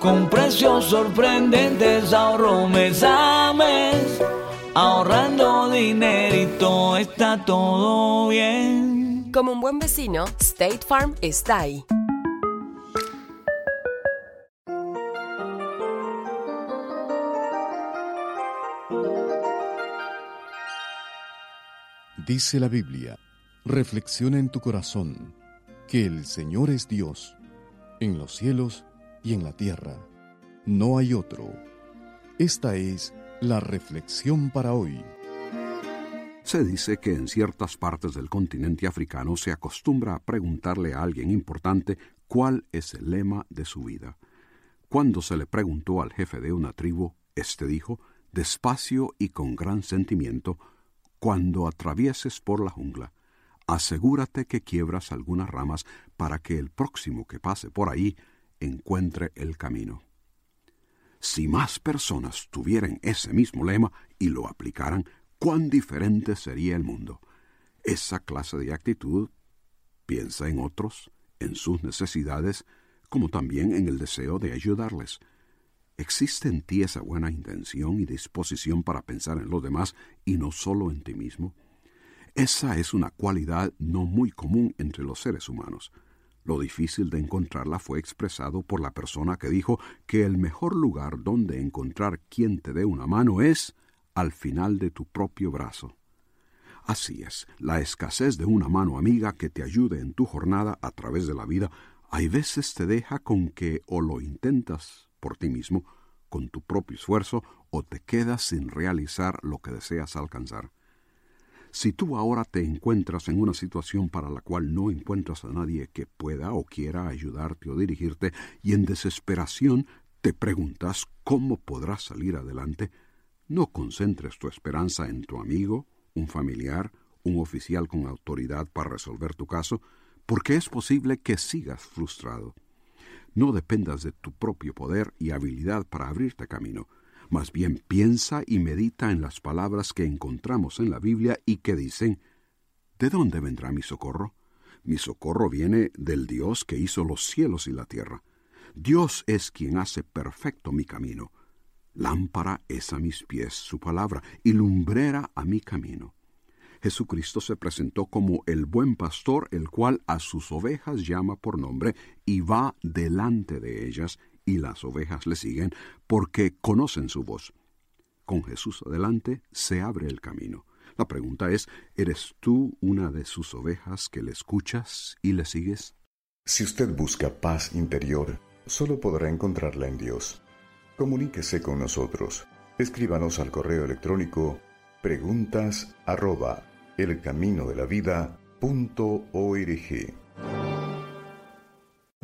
Con precios sorprendentes ahorro mes a mes. Ahorrando dinerito está todo bien. Como un buen vecino, State Farm está ahí. Dice la Biblia, reflexiona en tu corazón que el Señor es Dios, en los cielos y en la tierra. No hay otro. Esta es la reflexión para hoy. Se dice que en ciertas partes del continente africano se acostumbra a preguntarle a alguien importante cuál es el lema de su vida. Cuando se le preguntó al jefe de una tribu, éste dijo, despacio y con gran sentimiento, cuando atravieses por la jungla, asegúrate que quiebras algunas ramas para que el próximo que pase por ahí encuentre el camino. Si más personas tuvieran ese mismo lema y lo aplicaran, cuán diferente sería el mundo. Esa clase de actitud piensa en otros, en sus necesidades, como también en el deseo de ayudarles. ¿Existe en ti esa buena intención y disposición para pensar en los demás y no solo en ti mismo? Esa es una cualidad no muy común entre los seres humanos. Lo difícil de encontrarla fue expresado por la persona que dijo que el mejor lugar donde encontrar quien te dé una mano es al final de tu propio brazo. Así es, la escasez de una mano amiga que te ayude en tu jornada a través de la vida, hay veces te deja con que o lo intentas por ti mismo, con tu propio esfuerzo, o te quedas sin realizar lo que deseas alcanzar. Si tú ahora te encuentras en una situación para la cual no encuentras a nadie que pueda o quiera ayudarte o dirigirte, y en desesperación te preguntas cómo podrás salir adelante, no concentres tu esperanza en tu amigo, un familiar, un oficial con autoridad para resolver tu caso, porque es posible que sigas frustrado. No dependas de tu propio poder y habilidad para abrirte camino. Más bien piensa y medita en las palabras que encontramos en la Biblia y que dicen, ¿De dónde vendrá mi socorro? Mi socorro viene del Dios que hizo los cielos y la tierra. Dios es quien hace perfecto mi camino. Lámpara es a mis pies su palabra y lumbrera a mi camino. Jesucristo se presentó como el buen pastor, el cual a sus ovejas llama por nombre y va delante de ellas, y las ovejas le siguen porque conocen su voz. Con Jesús adelante se abre el camino. La pregunta es, ¿eres tú una de sus ovejas que le escuchas y le sigues? Si usted busca paz interior, solo podrá encontrarla en Dios. Comuníquese con nosotros. Escríbanos al correo electrónico preguntas arroba elcaminodelavida.org.